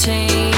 change.